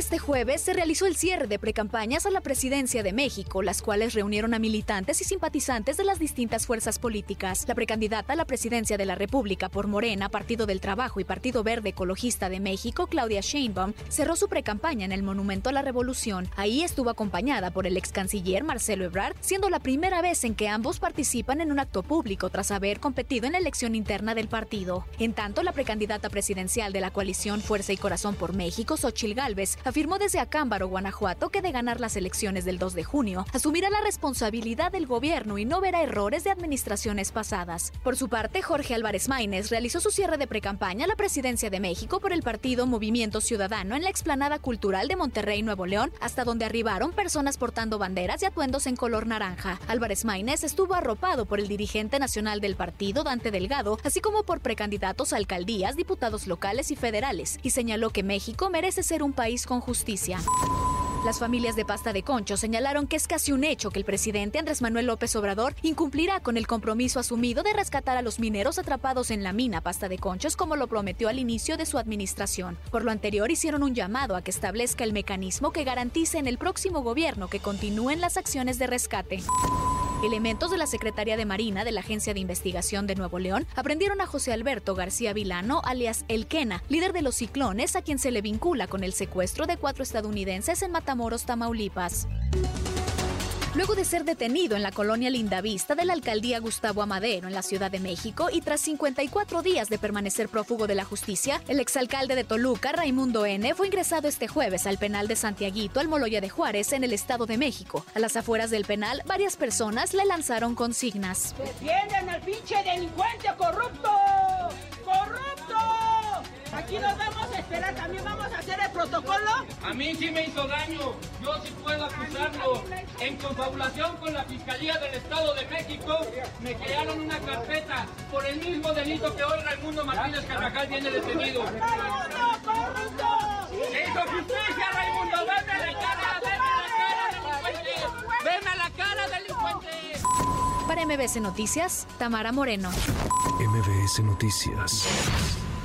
Este jueves se realizó el cierre de precampañas a la presidencia de México, las cuales reunieron a militantes y simpatizantes de las distintas fuerzas políticas. La precandidata a la presidencia de la República por Morena, Partido del Trabajo y Partido Verde Ecologista de México, Claudia Sheinbaum, cerró su precampaña en el Monumento a la Revolución. Ahí estuvo acompañada por el ex canciller Marcelo Ebrard, siendo la primera vez en que ambos participan en un acto público tras haber competido en la elección interna del partido. En tanto, la precandidata presidencial de la coalición Fuerza y Corazón por México, Xochil Gálvez, afirmó desde Acámbaro, Guanajuato, que de ganar las elecciones del 2 de junio, asumirá la responsabilidad del gobierno y no verá errores de administraciones pasadas. Por su parte, Jorge Álvarez Maínez realizó su cierre de precampaña a la presidencia de México por el partido Movimiento Ciudadano en la explanada cultural de Monterrey, Nuevo León, hasta donde arribaron personas portando banderas y atuendos en color naranja. Álvarez Maínez estuvo arropado por el dirigente nacional del partido, Dante Delgado, así como por precandidatos a alcaldías, diputados locales y federales, y señaló que México merece ser un país con justicia. Las familias de pasta de concho señalaron que es casi un hecho que el presidente Andrés Manuel López Obrador incumplirá con el compromiso asumido de rescatar a los mineros atrapados en la mina pasta de conchos como lo prometió al inicio de su administración. Por lo anterior hicieron un llamado a que establezca el mecanismo que garantice en el próximo gobierno que continúen las acciones de rescate. Elementos de la Secretaría de Marina de la Agencia de Investigación de Nuevo León aprendieron a José Alberto García Vilano, alias El Quena, líder de los ciclones, a quien se le vincula con el secuestro de cuatro estadounidenses en Matamoros, Tamaulipas luego de ser detenido en la colonia Lindavista de la alcaldía Gustavo Amadero en la Ciudad de México y tras 54 días de permanecer prófugo de la justicia, el exalcalde de Toluca, Raimundo N., fue ingresado este jueves al penal de Santiaguito, al Moloya de Juárez, en el Estado de México. A las afueras del penal, varias personas le lanzaron consignas. ¡Defienden al pinche delincuente corrupto! ¡Corrupto! También vamos a hacer el protocolo. A mí sí me hizo daño, yo sí puedo acusarlo. En confabulación con la Fiscalía del Estado de México, me crearon una carpeta por el mismo delito que hoy Raimundo Martínez Carvajal viene detenido. ¡Corrupto, corrupto! ¡Se hizo justicia, Raimundo! ¡Veme a la cara, veme a la cara, delincuente! ¡Veme a la cara, delincuente! Para MBS Noticias, Tamara Moreno. MBS Noticias.